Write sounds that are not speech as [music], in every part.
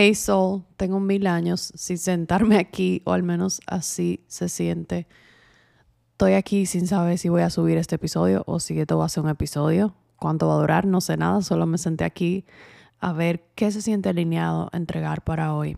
Hey Soul, tengo mil años sin sentarme aquí, o al menos así se siente. Estoy aquí sin saber si voy a subir este episodio o si esto va a ser un episodio. ¿Cuánto va a durar? No sé nada, solo me senté aquí a ver qué se siente alineado entregar para hoy.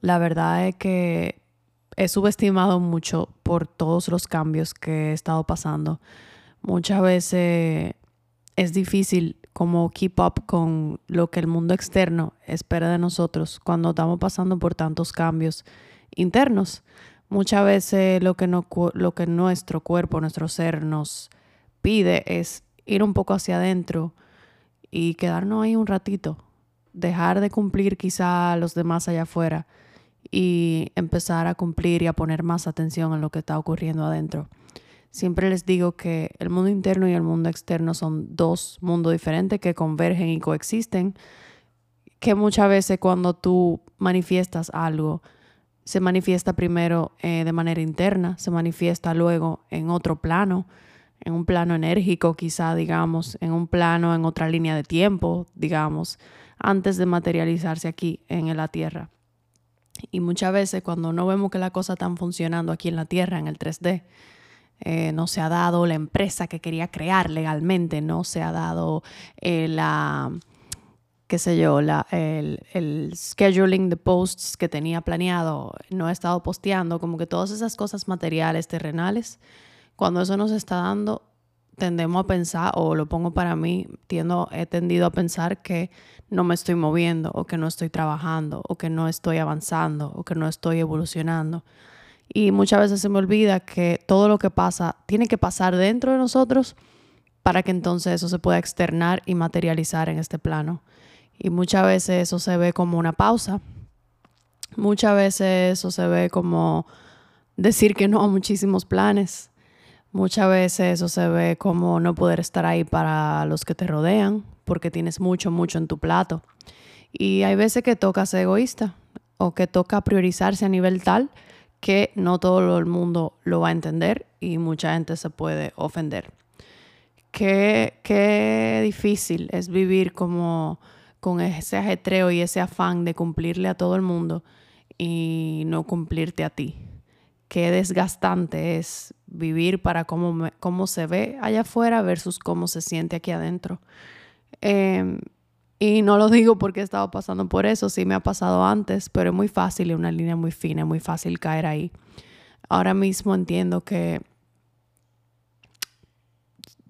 La verdad es que he subestimado mucho por todos los cambios que he estado pasando. Muchas veces es difícil como keep up con lo que el mundo externo espera de nosotros cuando estamos pasando por tantos cambios internos. Muchas veces lo que, nuestro cuerpo, nuestro ser nos pide es ir un poco hacia adentro y quedarnos ahí un ratito, dejar de cumplir quizá a los demás allá afuera y empezar a cumplir y a poner más atención en lo que está ocurriendo adentro. Siempre les digo que el mundo interno y el mundo externo son dos mundos diferentes que convergen y coexisten, que muchas veces cuando tú manifiestas algo, se manifiesta primero eh, de manera interna, se manifiesta luego en otro plano, en un plano enérgico quizá, digamos, en un plano, en otra línea de tiempo, digamos, antes de materializarse aquí en la Tierra. Y muchas veces cuando no vemos que las cosas están funcionando aquí en la Tierra, en el 3D, eh, no se ha dado la empresa que quería crear legalmente, no se ha dado eh, la, qué sé yo, la, el, el, scheduling de posts que tenía planeado, no he estado posteando, como que todas esas cosas materiales, terrenales, cuando eso nos está dando, tendemos a pensar, o lo pongo para mí, tiendo, he tendido a pensar que no me estoy moviendo, o que no estoy trabajando, o que no estoy avanzando, o que no estoy evolucionando. Y muchas veces se me olvida que todo lo que pasa tiene que pasar dentro de nosotros para que entonces eso se pueda externar y materializar en este plano. Y muchas veces eso se ve como una pausa. Muchas veces eso se ve como decir que no a muchísimos planes. Muchas veces eso se ve como no poder estar ahí para los que te rodean porque tienes mucho, mucho en tu plato. Y hay veces que toca ser egoísta o que toca priorizarse a nivel tal que no todo el mundo lo va a entender y mucha gente se puede ofender. Qué, qué difícil es vivir como con ese ajetreo y ese afán de cumplirle a todo el mundo y no cumplirte a ti. Qué desgastante es vivir para cómo, cómo se ve allá afuera versus cómo se siente aquí adentro. Eh, y no lo digo porque he estado pasando por eso, sí me ha pasado antes, pero es muy fácil y una línea muy fina, es muy fácil caer ahí. Ahora mismo entiendo que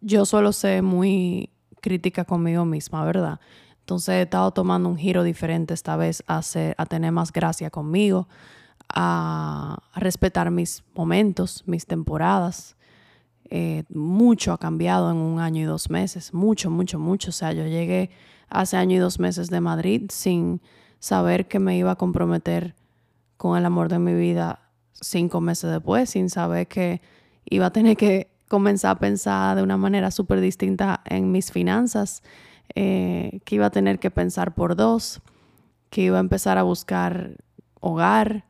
yo solo sé muy crítica conmigo misma, ¿verdad? Entonces he estado tomando un giro diferente esta vez a, a tener más gracia conmigo, a, respetar mis momentos, mis temporadas. Eh, mucho ha cambiado en un año y dos meses, mucho, mucho, mucho. O sea, yo llegué hace año y dos meses de Madrid sin saber que me iba a comprometer con el amor de mi vida cinco meses después, sin saber que iba a tener que comenzar a pensar de una manera súper distinta en mis finanzas, eh, que iba a tener que pensar por dos, que iba a empezar a buscar hogar,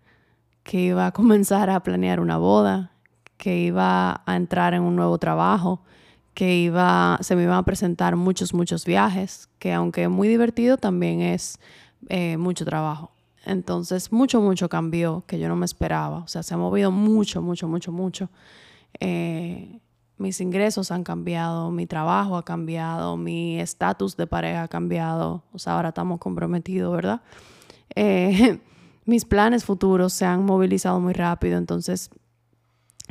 que iba a comenzar a planear una boda, que iba a entrar en un nuevo trabajo, que iba, se me iban a presentar muchos, muchos viajes, que aunque muy divertido, también es eh, mucho trabajo. Entonces, mucho, mucho cambió que yo no me esperaba. O sea, se ha movido mucho, mucho, mucho, mucho. Eh, mis ingresos han cambiado, mi trabajo ha cambiado, mi estatus de pareja ha cambiado. O sea, ahora estamos comprometidos, ¿verdad? Eh, [laughs] mis planes futuros se han movilizado muy rápido, entonces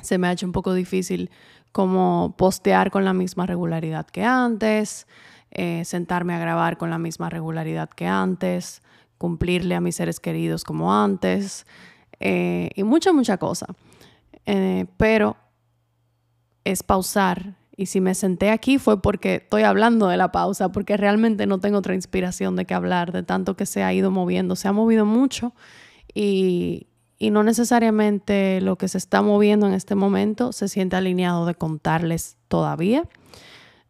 se me ha hecho un poco difícil como postear con la misma regularidad que antes, eh, sentarme a grabar con la misma regularidad que antes, cumplirle a mis seres queridos como antes eh, y mucha, mucha cosa. Eh, pero es pausar. Y si me senté aquí fue porque estoy hablando de la pausa, porque realmente no tengo otra inspiración de qué hablar, de tanto que se ha ido moviendo. Se ha movido mucho y, y no necesariamente lo que se está moviendo en este momento se siente alineado de contarles todavía.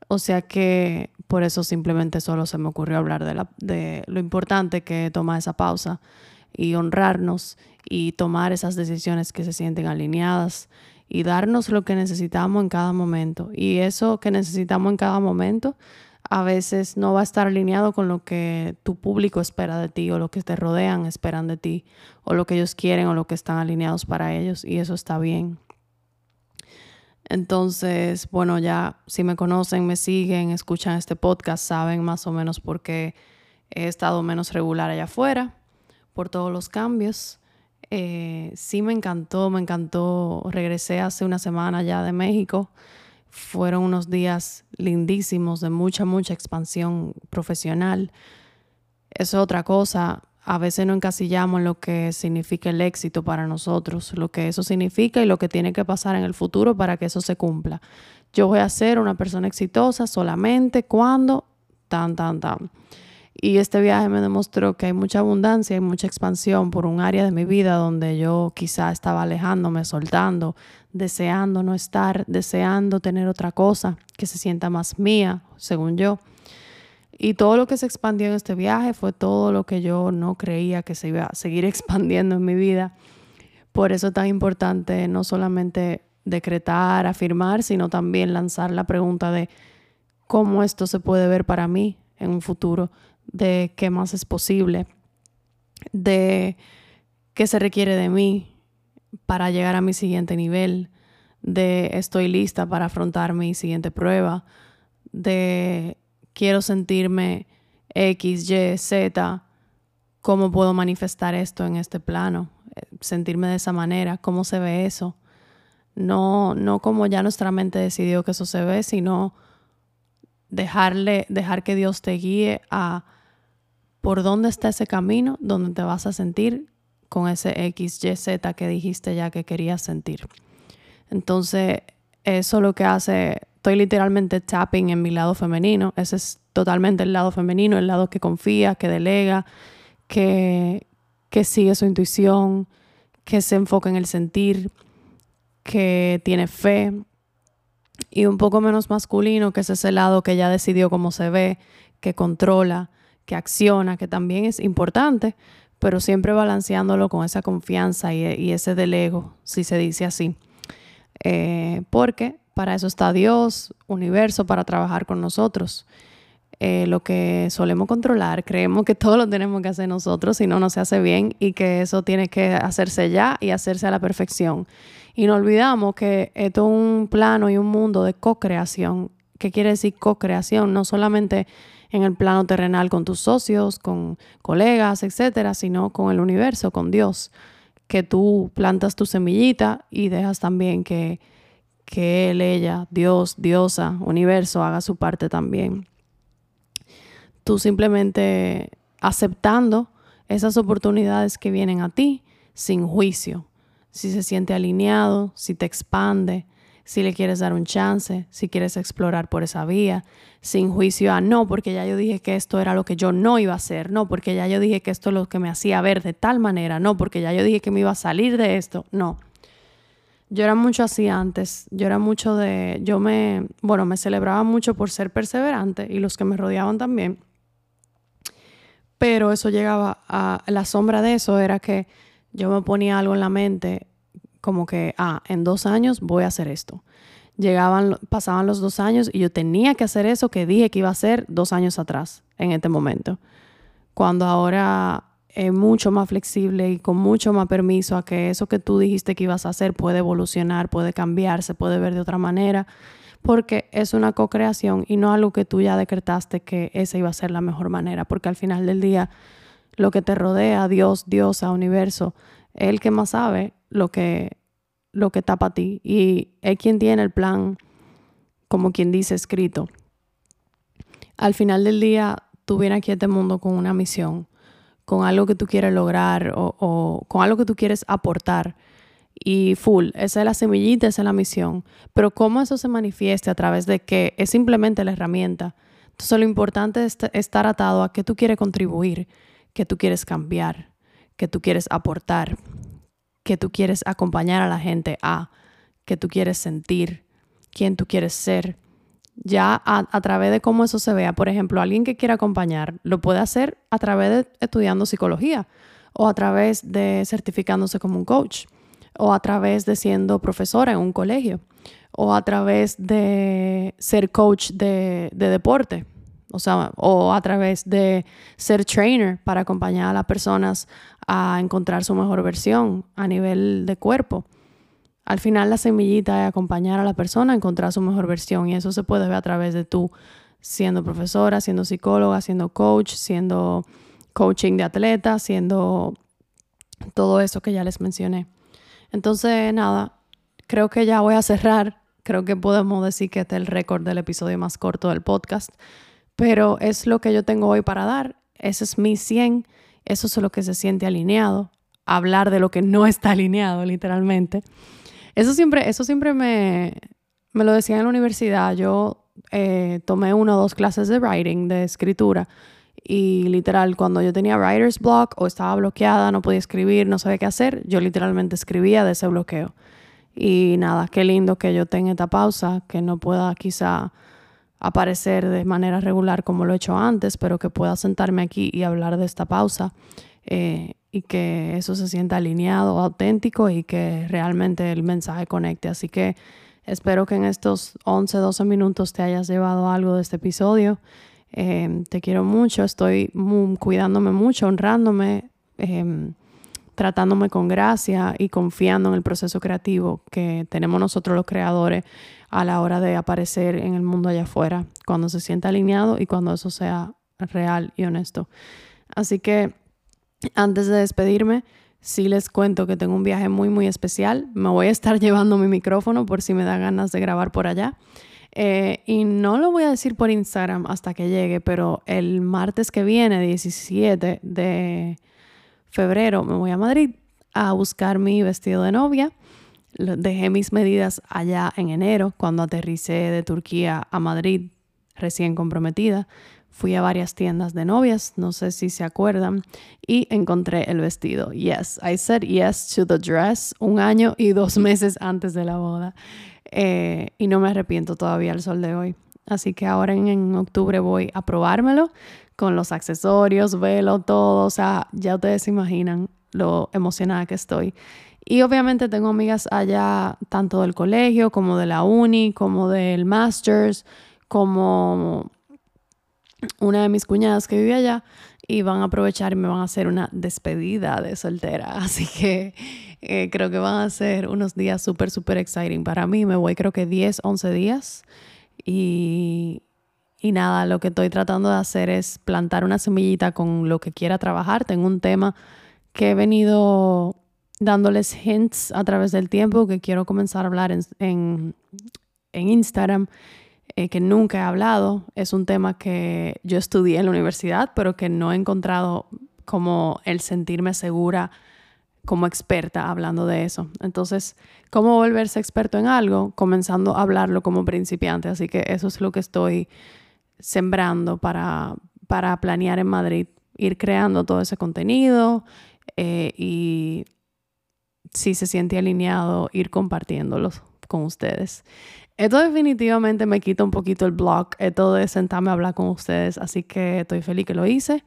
O sea que por eso simplemente solo se me ocurrió hablar de, la, de lo importante que es tomar esa pausa y honrarnos y tomar esas decisiones que se sienten alineadas y darnos lo que necesitamos en cada momento. Y eso que necesitamos en cada momento a veces no va a estar alineado con lo que tu público espera de ti o lo que te rodean esperan de ti o lo que ellos quieren o lo que están alineados para ellos y eso está bien. Entonces, bueno, ya si me conocen, me siguen, escuchan este podcast, saben más o menos por qué he estado menos regular allá afuera, por todos los cambios. Eh, sí me encantó, me encantó. Regresé hace una semana ya de México fueron unos días lindísimos de mucha, mucha expansión profesional. Es otra cosa. A veces no encasillamos en lo que significa el éxito para nosotros, lo que eso significa y lo que tiene que pasar en el futuro para que eso se cumpla. Yo voy a ser una persona exitosa solamente cuando tan, tan, tan. Y este viaje me demostró que hay mucha abundancia y mucha expansión por un área de mi vida donde yo quizá estaba alejándome, soltando, deseando no estar, deseando tener otra cosa que se sienta más mía, según yo. Y todo lo que se expandió en este viaje fue todo lo que yo no creía que se iba a seguir [laughs] expandiendo en mi vida. Por eso es tan importante no solamente decretar, afirmar, sino también lanzar la pregunta de cómo esto se puede ver para mí en un futuro de qué más es posible, de qué se requiere de mí para llegar a mi siguiente nivel, de estoy lista para afrontar mi siguiente prueba, de quiero sentirme X, Y, Z, cómo puedo manifestar esto en este plano, sentirme de esa manera, cómo se ve eso. No, no como ya nuestra mente decidió que eso se ve, sino dejarle, dejar que Dios te guíe a por dónde está ese camino donde te vas a sentir con ese X, Y, Z que dijiste ya que querías sentir. Entonces, eso lo que hace, estoy literalmente tapping en mi lado femenino. Ese es totalmente el lado femenino, el lado que confía, que delega, que, que sigue su intuición, que se enfoca en el sentir, que tiene fe. Y un poco menos masculino, que es ese lado que ya decidió cómo se ve, que controla, que acciona, que también es importante, pero siempre balanceándolo con esa confianza y, ese del ego, si se dice así. Eh, porque para eso está Dios, universo, para trabajar con nosotros. Eh, lo que solemos controlar, creemos que todo lo tenemos que hacer nosotros, si no, no se hace bien y que eso tiene que hacerse ya y hacerse a la perfección. Y no olvidamos que esto es un plano y un mundo de co-creación. ¿Qué quiere decir co-creación? No solamente en el plano terrenal con tus socios, con colegas, etcétera, sino con el universo, con Dios, que tú plantas tu semillita y dejas también que, que Él, ella, Dios, diosa, universo haga su parte también. Tú simplemente aceptando esas oportunidades que vienen a ti sin juicio, si se siente alineado, si te expande, si le quieres dar un chance, si quieres explorar por esa vía, sin juicio a no, porque ya yo dije que esto era lo que yo no iba a hacer, no, porque ya yo dije que esto es lo que me hacía ver de tal manera, no, porque ya yo dije que me iba a salir de esto, no. Yo era mucho así antes, yo era mucho de, yo me, bueno, me celebraba mucho por ser perseverante y los que me rodeaban también, pero eso llegaba a, la sombra de eso era que yo me ponía algo en la mente como que, ah, en dos años voy a hacer esto. Llegaban, pasaban los dos años y yo tenía que hacer eso que dije que iba a hacer dos años atrás, en este momento. Cuando ahora es mucho más flexible y con mucho más permiso a que eso que tú dijiste que ibas a hacer puede evolucionar, puede cambiar, se puede ver de otra manera, porque es una co-creación y no algo que tú ya decretaste que esa iba a ser la mejor manera, porque al final del día lo que te rodea, Dios, Diosa, universo, el que más sabe lo que, lo que tapa a ti y es quien tiene el plan, como quien dice, escrito. Al final del día, tú vienes aquí a este mundo con una misión, con algo que tú quieres lograr o, con algo que tú quieres aportar. Y full, esa es la semillita, esa es la misión. Pero cómo eso se manifieste a través de qué es simplemente la herramienta. Entonces lo importante es estar atado a qué tú quieres contribuir, qué tú quieres cambiar, qué tú quieres aportar que tú quieres acompañar a la gente a, que tú quieres sentir, quién tú quieres ser. Ya a, través de cómo eso se vea, por ejemplo, alguien que quiera acompañar lo puede hacer a través de estudiando psicología o a través de certificándose como un coach o a través de siendo profesora en un colegio o a través de ser coach de, de deporte, o sea, o a través de ser trainer para acompañar a las personas a encontrar su mejor versión a nivel de cuerpo. Al final la semillita es acompañar a la persona a encontrar su mejor versión y eso se puede ver a través de tú siendo profesora, siendo psicóloga, siendo coach, siendo coaching de atletas, siendo todo eso que ya les mencioné. Entonces, nada, creo que ya voy a cerrar. Creo que podemos decir que este es el récord del episodio más corto del podcast, pero es lo que yo tengo hoy para dar. Ese es mi 100. Eso es lo que se siente alineado. Hablar de lo que no está alineado, literalmente. Eso siempre, eso siempre me, me lo decía en la universidad. Yo eh, tomé una o dos clases de writing, de escritura, y literal, cuando yo tenía writer's block o estaba bloqueada, no podía escribir, no sabía qué hacer, yo literalmente escribía de ese bloqueo. Y nada, qué lindo que yo tenga esta pausa, que no pueda quizá aparecer de manera regular como lo he hecho antes, pero que pueda sentarme aquí y hablar de esta pausa eh, y que eso se sienta alineado, auténtico y que realmente el mensaje conecte. Así que espero que en estos 11, 12 minutos te hayas llevado algo de este episodio. Em, te quiero mucho, estoy cuidándome mucho, honrándome, em, tratándome con gracia y confiando en el proceso creativo que tenemos nosotros los creadores a la hora de aparecer en el mundo allá afuera, cuando se sienta alineado y cuando eso sea real y honesto. Así que antes de despedirme, sí les cuento que tengo un viaje muy, muy especial. Me voy a estar [laughs] llevando mi micrófono por si me da ganas de grabar por allá. Eh, y no lo voy a decir por Instagram hasta que llegue, pero el martes que viene, 17 de febrero, me voy a Madrid a buscar mi vestido de novia. Dejé mis medidas allá en enero, cuando aterricé de Turquía a Madrid, recién comprometida. Fui a varias tiendas de novias, no sé si se acuerdan, y encontré el vestido. Yes, I said yes to the dress un año y dos [laughs] meses antes de la boda. Eh, y no me arrepiento todavía al sol de hoy. Así que ahora en, octubre voy a probármelo con los accesorios, velo, todo. O sea, ya ustedes se imaginan lo emocionada que estoy. Y obviamente tengo amigas allá, tanto del colegio como de la uni, como del masters, como una de mis cuñadas que vive allá y van a aprovechar y me van a hacer una despedida de soltera. [laughs] Así que eh, creo que van a ser unos días súper, súper exciting. Para mí me voy creo que 10, 11 días y, y nada, lo que estoy tratando de hacer es plantar una semillita con lo que quiera trabajar. Tengo un tema que he venido dándoles hints a través del tiempo que quiero comenzar a hablar en, en, en Instagram eh, que nunca he hablado. Es un tema que yo estudié en la universidad, pero que no he encontrado como el sentirme segura como experta hablando de eso. Entonces, ¿cómo volverse experto en algo? Comenzando a hablarlo como principiante. Así que eso es lo que estoy sembrando para, para planear en Madrid, ir creando todo ese contenido eh, y si se siente alineado, ir compartiéndolos con ustedes. Esto definitivamente me quita un poquito el blog, esto de sentarme a hablar con ustedes, así que estoy feliz que lo hice.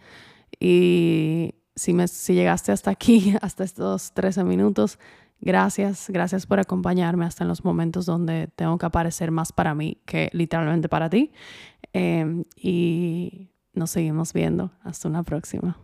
Y si, me, si llegaste hasta aquí, [laughs] hasta estos 13 minutos, gracias, gracias por acompañarme hasta en los momentos donde tengo que aparecer más para mí que literalmente para ti. Em, y nos seguimos viendo. Hasta una próxima.